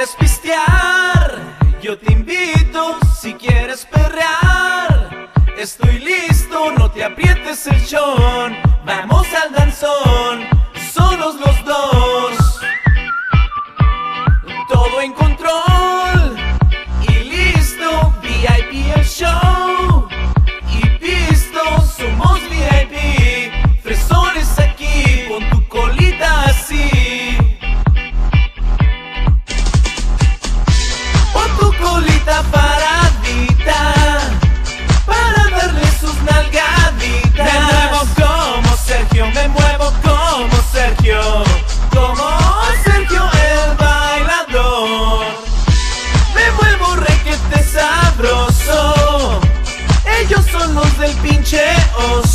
quieres pistear, yo te invito. Si quieres perrear, estoy listo. No te aprietes el chón. Vamos al pinche oso. Como